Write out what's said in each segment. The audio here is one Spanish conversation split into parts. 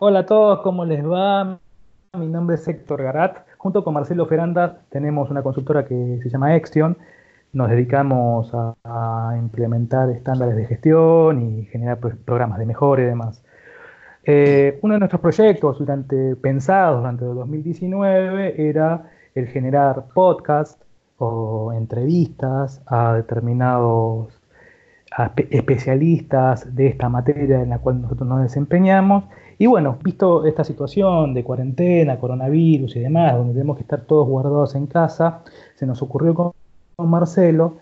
Hola a todos, ¿cómo les va? Mi nombre es Héctor Garat. Junto con Marcelo Feranda tenemos una consultora que se llama Extion. Nos dedicamos a, implementar estándares de gestión y generar programas de mejora y demás. Eh, uno de nuestros proyectos durante, pensados durante el 2019 era el generar podcast o entrevistas a determinados especialistas de esta materia en la cual nosotros nos desempeñamos. Y bueno, visto esta situación de cuarentena, coronavirus y demás, donde tenemos que estar todos guardados en casa, se nos ocurrió con, Marcelo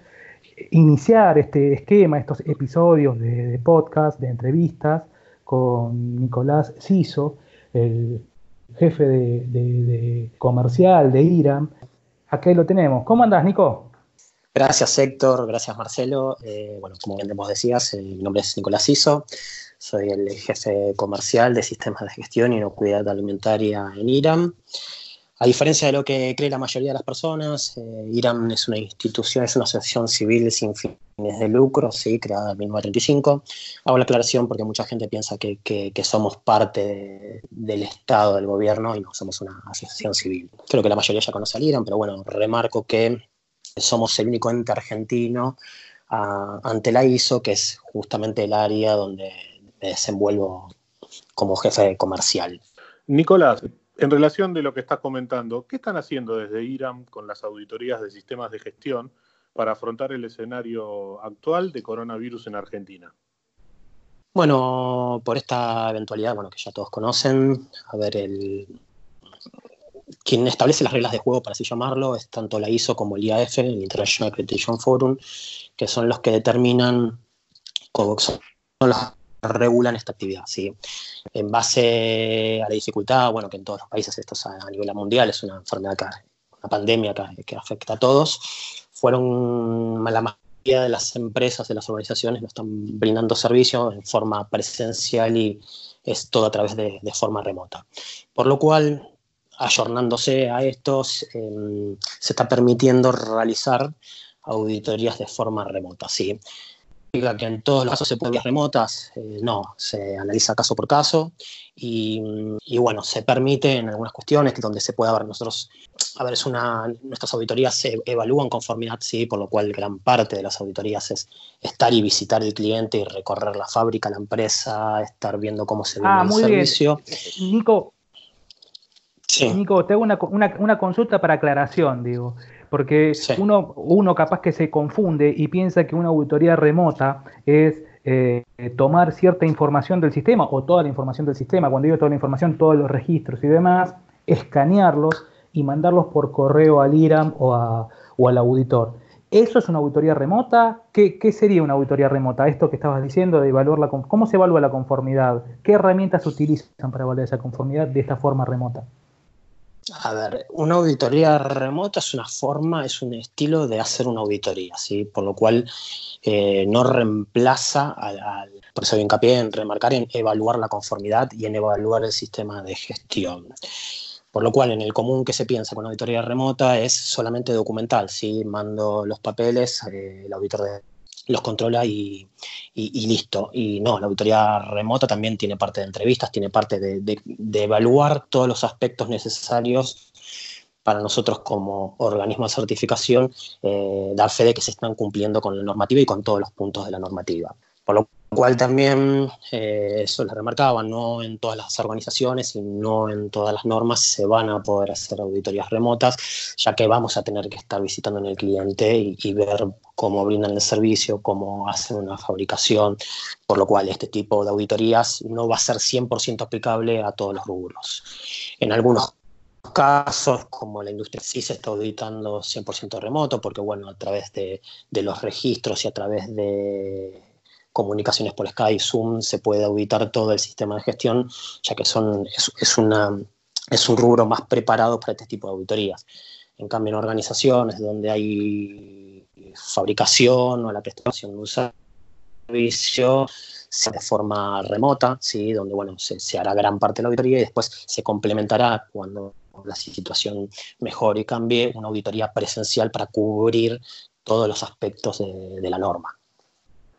iniciar este esquema, estos episodios de, podcast, de entrevistas, con Nicolás Ciso, el jefe de, comercial de IRAM. Aquí lo tenemos. ¿Cómo andás, Nico? Gracias, Héctor. Gracias, Marcelo. Eh, bueno, como bien vos decías, eh, mi nombre es Nicolás Ciso. Soy el jefe comercial de sistemas de gestión y inocuidad alimentaria en IRAM. A diferencia de lo que cree la mayoría de las personas, eh, IRAM es una institución, es una asociación civil sin fines de lucro, ¿sí? creada en 1935. Hago la aclaración porque mucha gente piensa que, somos parte del Estado, del gobierno, y no somos una asociación civil. Creo que la mayoría ya conoce al IRAM, pero bueno, remarco que somos el único ente argentino ah, ante la ISO, que es justamente el área donde me desenvuelvo como jefe comercial. Nicolás, en relación de lo que estás comentando, ¿qué están haciendo desde IRAM con las auditorías de sistemas de gestión para afrontar el escenario actual de coronavirus en Argentina? Bueno, por esta eventualidad, bueno, que ya todos conocen, a ver, el, quien establece las reglas de juego, para así llamarlo, es tanto la ISO como el IAF, el International Accreditation Forum, que son los que determinan cómo son regulan esta actividad. ¿sí? En base a la dificultad, bueno, que en todos los países esto es a, nivel mundial, es una enfermedad, que, una pandemia que, afecta a todos, fueron la mayoría de las empresas, de las organizaciones, no están brindando servicio en forma presencial y es todo a través de, forma remota. Por lo cual, ayornándose a estos, em, se está permitiendo realizar auditorías de forma remota. ¿sí? que en todos los casos se pueden remotas, eh, no, se analiza caso por caso y, bueno, se permite en algunas cuestiones donde se puede ver nosotros, a ver, es una, nuestras auditorías se evalúan conformidad, sí, por lo cual gran parte de las auditorías es estar y visitar el cliente y recorrer la fábrica, la empresa, estar viendo cómo se ve ah, el servicio. Nico, Nico, te hago una, una, una consulta para aclaración, digo. Porque uno, uno capaz que se confunde y piensa que una auditoría remota es eh, tomar cierta información del sistema o toda la información del sistema. Cuando digo toda la información, todos los registros y demás, escanearlos y mandarlos por correo al IRAM o, o al auditor. ¿Eso es una auditoría remota? ¿Qué, ¿Qué, sería una auditoría remota? Esto que estabas diciendo de evaluar la ¿Cómo se evalúa la conformidad? ¿Qué herramientas se utilizan para evaluar esa conformidad de esta forma remota? A ver, una auditoría remota es una forma, es un estilo de hacer una auditoría, ¿sí? Por lo cual eh, no reemplaza, al, por eso hincapié en remarcar en evaluar la conformidad y en evaluar el sistema de gestión. Por lo cual, en el común que se piensa con auditoría remota es solamente documental, ¿sí? Mando los papeles, eh, el auditor de los controla y, listo. Y no, la auditoría remota también tiene parte de entrevistas, tiene parte de, evaluar todos los aspectos necesarios para nosotros como organismo de certificación, eh, dar fe de que se están cumpliendo con la normativa y con todos los puntos de la normativa. Por lo cual también, eh, eso les remarcaba, no en todas las organizaciones y no en todas las normas se van a poder hacer auditorías remotas, ya que vamos a tener que estar visitando en el cliente y, ver cómo brindan el servicio, cómo hacen una fabricación, por lo cual este tipo de auditorías no va a ser 100% aplicable a todos los rubros. En algunos casos, como la industria sí se está auditando 100% remoto, porque bueno, a través de, de los registros y a través de comunicaciones por Skype, Zoom, se puede auditar todo el sistema de gestión, ya que son, es, una, es un rubro más preparado para este tipo de auditorías. En cambio, en organizaciones donde hay fabricación o la prestación de un servicio, de forma remota, ¿sí? donde bueno, se, se, hará gran parte de la auditoría y después se complementará cuando la situación mejore y cambie una auditoría presencial para cubrir todos los aspectos de la norma.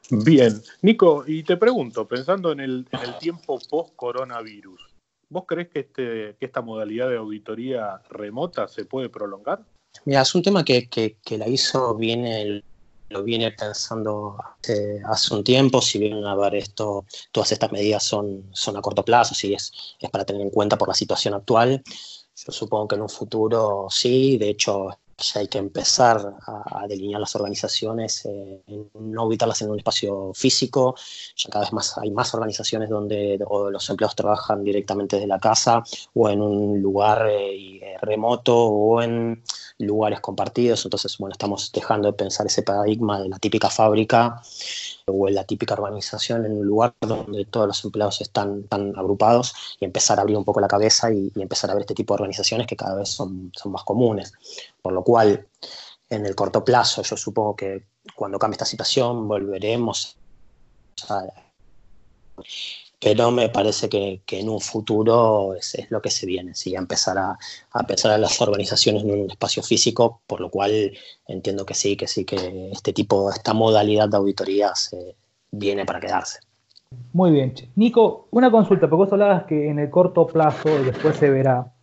Bien, Nico, y te pregunto, pensando en el, tiempo post-coronavirus, ¿Vos crees que, este, que esta modalidad de auditoría remota se puede prolongar? Mira, es un tema que, que, la ISO viene, lo viene pensando hace, hace, un tiempo, si bien a ver esto, todas estas medidas son, son a corto plazo, si es, es para tener en cuenta por la situación actual. Yo supongo que en un futuro sí, de hecho ya hay que empezar a, delinear las organizaciones, eh, no ubicarlas en un espacio físico, ya cada vez más hay más organizaciones donde los empleados trabajan directamente desde la casa o en un lugar eh, eh, remoto o en lugares compartidos, entonces bueno, estamos dejando de pensar ese paradigma de la típica fábrica o la típica organización en un lugar donde todos los empleados están, tan agrupados y empezar a abrir un poco la cabeza y, empezar a ver este tipo de organizaciones que cada vez son, son más comunes. Por lo cual, en el corto plazo, yo supongo que cuando cambie esta situación volveremos a pero me parece que, en un futuro es, lo que se viene, ¿sí? a empezar a, pensar a las organizaciones en un espacio físico, por lo cual entiendo que sí, que sí, que este tipo, esta modalidad de auditoría se viene para quedarse. Muy bien. Nico, una consulta, porque vos hablabas que en el corto plazo, y después se verá,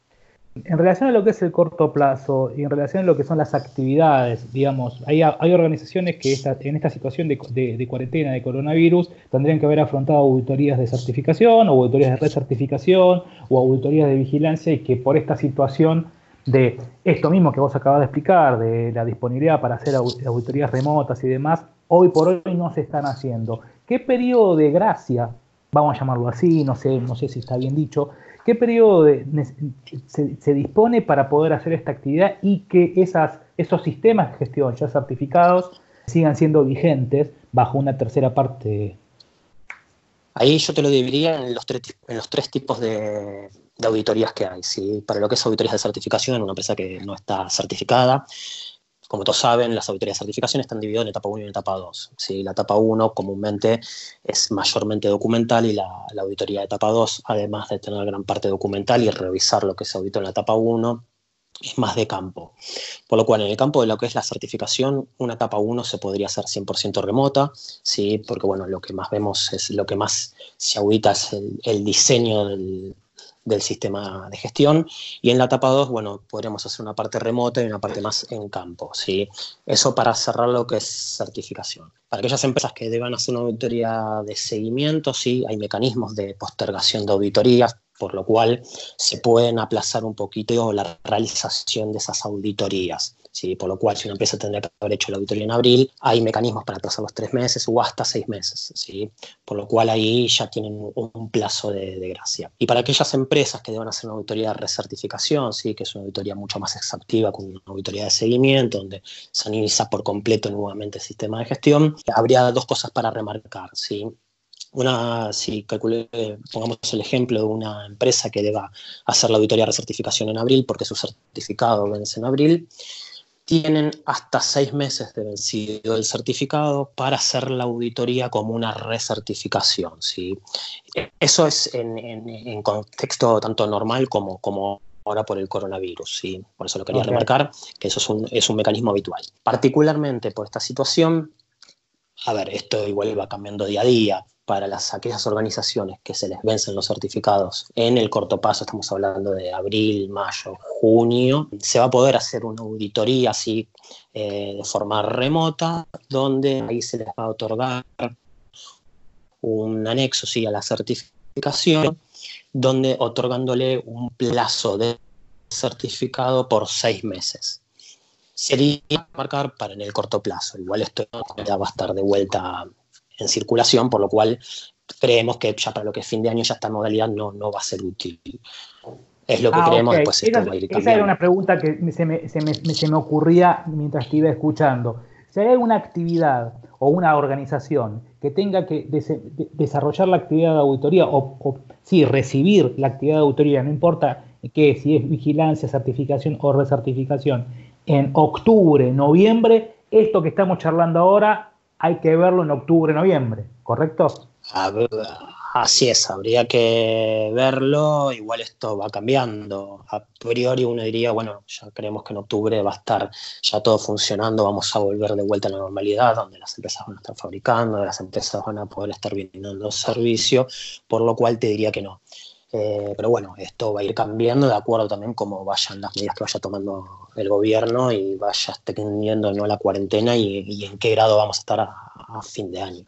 en relación a lo que es el corto plazo y en relación a lo que son las actividades, digamos, hay, organizaciones que en esta situación de, cuarentena de coronavirus tendrían que haber afrontado auditorías de certificación o auditorías de recertificación o auditorías de vigilancia y que por esta situación de esto mismo que vos acabas de explicar, de la disponibilidad para hacer auditorías remotas y demás, hoy por hoy no se están haciendo. ¿Qué periodo de gracia, vamos a llamarlo así, no sé, no sé si está bien dicho, ¿Qué periodo se, dispone para poder hacer esta actividad y que esos sistemas de gestión ya certificados sigan siendo vigentes bajo una tercera parte? Ahí yo te lo dividiría en los tres, tipos de, auditorías que hay. ¿sí? Para lo que es auditorías de certificación una empresa que no está certificada, como todos saben, las auditorías de certificación están divididas en etapa 1 y en etapa 2. ¿sí? La etapa 1 comúnmente es mayormente documental y la, auditoría de etapa 2, además de tener gran parte documental y revisar lo que se auditó en la etapa 1, es más de campo. Por lo cual, en el campo de lo que es la certificación, una etapa 1 se podría hacer 100% remota, ¿sí? porque bueno, lo que más vemos es lo que más se audita es el diseño del, del sistema de gestión. Y en la etapa 2, bueno, podríamos hacer una parte remota y una parte más en campo. ¿sí? Eso para cerrar lo que es certificación. Para aquellas empresas que deban hacer una auditoría de seguimiento, sí, hay mecanismos de postergación de auditorías, por lo cual se pueden aplazar un poquito la realización de esas auditorías. ¿Sí? Por lo cual, si una empresa tendría que haber hecho la auditoría en abril, hay mecanismos para aplazar los tres meses o hasta seis meses. ¿sí? Por lo cual, ahí ya tienen un plazo de, gracia. Y para aquellas empresas que deban hacer una auditoría de recertificación, ¿sí? que es una auditoría mucho más exhaustiva, con una auditoría de seguimiento, donde se analiza por completo nuevamente el sistema de gestión, habría dos cosas para remarcar. ¿sí? una, si calculé, pongamos el ejemplo de una empresa que deba hacer la auditoría de recertificación en abril porque su certificado vence en abril, tienen hasta seis meses de vencido el certificado para hacer la auditoría como una recertificación. ¿sí? Eso es en, contexto tanto normal como, como ahora por el coronavirus. ¿sí? Por eso lo quería remarcar, que eso es un, es un mecanismo habitual. Particularmente por esta situación, a ver, esto igual va cambiando día a día, para las, aquellas organizaciones que se les vencen los certificados en el corto plazo, estamos hablando de abril, mayo, junio, se va a poder hacer una auditoría así eh, de forma remota, donde ahí se les va a otorgar un anexo sí, a la certificación, donde otorgándole un plazo de certificado por seis meses. Sería marcar para en el corto plazo. Igual esto ya va a estar de vuelta en circulación, por lo cual creemos que ya para lo que es fin de año ya esta modalidad no, no va a ser útil. Es lo que ah, creemos, después esa, va a ir Esa era una pregunta que se me, se, me, se me, ocurría mientras te iba escuchando. Si hay alguna actividad o una organización que tenga que desarrollar la actividad de auditoría o, o, sí, recibir la actividad de auditoría, no importa que si es vigilancia, certificación o recertificación, en octubre, noviembre, esto que estamos charlando ahora hay que verlo en octubre, noviembre, ¿correcto? así es, habría que verlo, igual esto va cambiando. A priori uno diría, bueno, ya creemos que en octubre va a estar ya todo funcionando, vamos a volver de vuelta a la normalidad, donde las empresas van a estar fabricando, las empresas van a poder estar brindando servicio, por lo cual te diría que no. Eh, pero bueno, esto va a ir cambiando de acuerdo también cómo vayan las medidas que vaya tomando el gobierno y vaya extendiendo ¿no? la cuarentena y, en qué grado vamos a estar a, fin de año.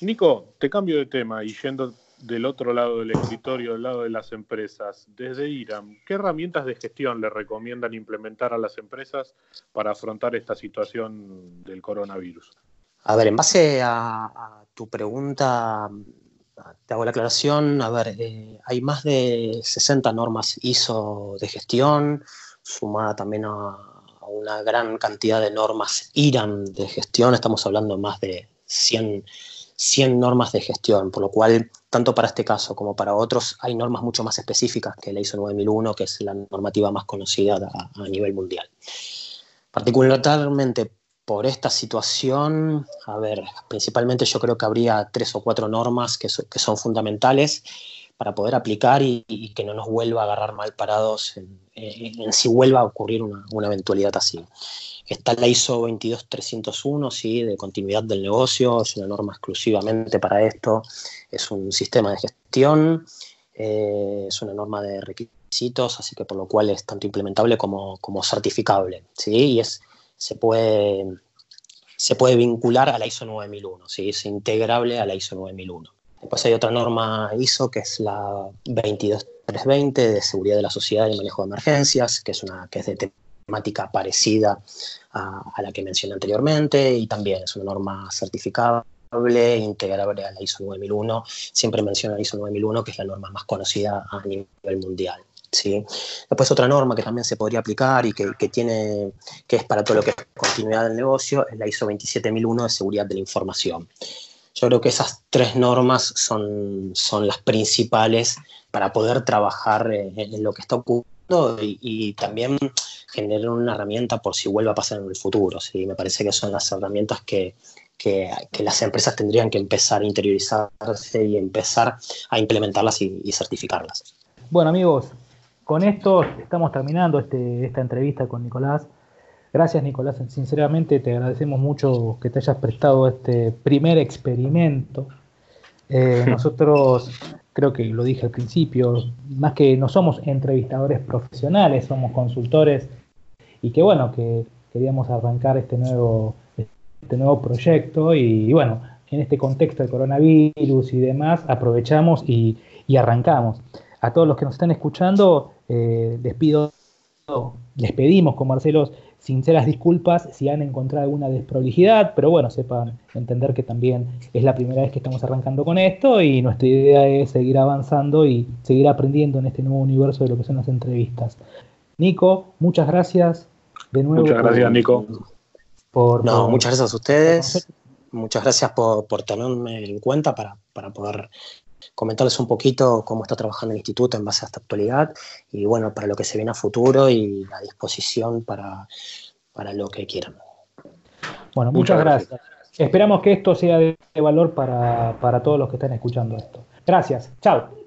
Nico, te cambio de tema y yendo del otro lado del escritorio, del lado de las empresas, desde IRAM, ¿qué herramientas de gestión le recomiendan implementar a las empresas para afrontar esta situación del coronavirus? A ver, en base a tu pregunta, te hago la aclaración, a ver, eh, hay más de 60 normas ISO de gestión, sumada también a, una gran cantidad de normas IRAM de gestión, estamos hablando más de 100, 100 normas de gestión, por lo cual, tanto para este caso como para otros, hay normas mucho más específicas que la ISO 9001, que es la normativa más conocida a, a nivel mundial. Particularmente por esta situación, a ver, principalmente yo creo que habría tres o cuatro normas que, son fundamentales para poder aplicar y, que no nos vuelva a agarrar mal parados en, si vuelva a ocurrir una, eventualidad así. Está la ISO 22301, sí, de continuidad del negocio, es una norma exclusivamente para esto, es un sistema de gestión, eh, es una norma de requisitos, así que por lo cual es tanto implementable como, como certificable, sí, y es se puede, se puede vincular a la ISO 9001, ¿sí? es integrable a la ISO 9001. Después hay otra norma ISO que es la 22320 de seguridad de la sociedad y manejo de emergencias, que es, una, que es de temática parecida a, la que mencioné anteriormente y también es una norma certificable integrable a la ISO 9001. Siempre menciono la ISO 9001, que es la norma más conocida a nivel mundial. ¿sí? Después otra norma que también se podría aplicar y que, tiene, que es para todo lo que es continuidad del negocio, es la ISO 27001 de seguridad de la información. Yo creo que esas tres normas son, son las principales para poder trabajar en, lo que está ocurriendo y, también generar una herramienta por si vuelve a pasar en el futuro. ¿sí? Me parece que son las herramientas que, que, las empresas tendrían que empezar a interiorizarse y empezar a implementarlas y, y certificarlas. Bueno amigos, con esto estamos terminando este, esta entrevista con Nicolás. Gracias Nicolás, sinceramente te agradecemos mucho que te hayas prestado este primer experimento. Eh, nosotros, creo que lo dije al principio, más que no somos entrevistadores profesionales, somos consultores y que bueno, que queríamos arrancar este nuevo, este nuevo proyecto y, bueno, en este contexto de coronavirus y demás, aprovechamos y, y arrancamos. A todos los que nos están escuchando, eh, les pido, les pedimos con Marcelo sinceras disculpas si han encontrado alguna desprolijidad, pero bueno, sepan entender que también es la primera vez que estamos arrancando con esto y nuestra idea es seguir avanzando y seguir aprendiendo en este nuevo universo de lo que son las entrevistas. Nico, muchas gracias de nuevo. Muchas gracias, Nico. no, muchas gracias a ustedes. Muchas gracias por, tenerme en cuenta para, para poder comentarles un poquito cómo está trabajando el instituto en base a esta actualidad y bueno, para lo que se viene a futuro y la disposición para, lo que quieran. Bueno, muchas, gracias. Esperamos que esto sea de valor para, para todos los que están escuchando esto. Gracias. Chao.